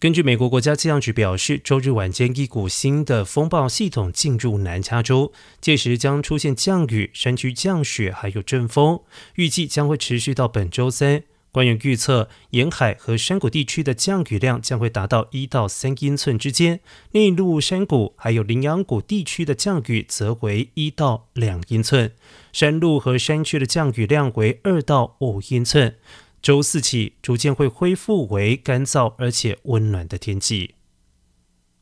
根据美国国家气象局表示，周日晚间一股新的风暴系统进入南加州，届时将出现降雨、山区降雪，还有阵风，预计将会持续到本周三。官员预测，沿海和山谷地区的降雨量将会达到一到三英寸之间，内陆山谷还有羚羊谷地区的降雨则为一到两英寸，山路和山区的降雨量为二到五英寸。周四起，逐渐会恢复为干燥而且温暖的天气。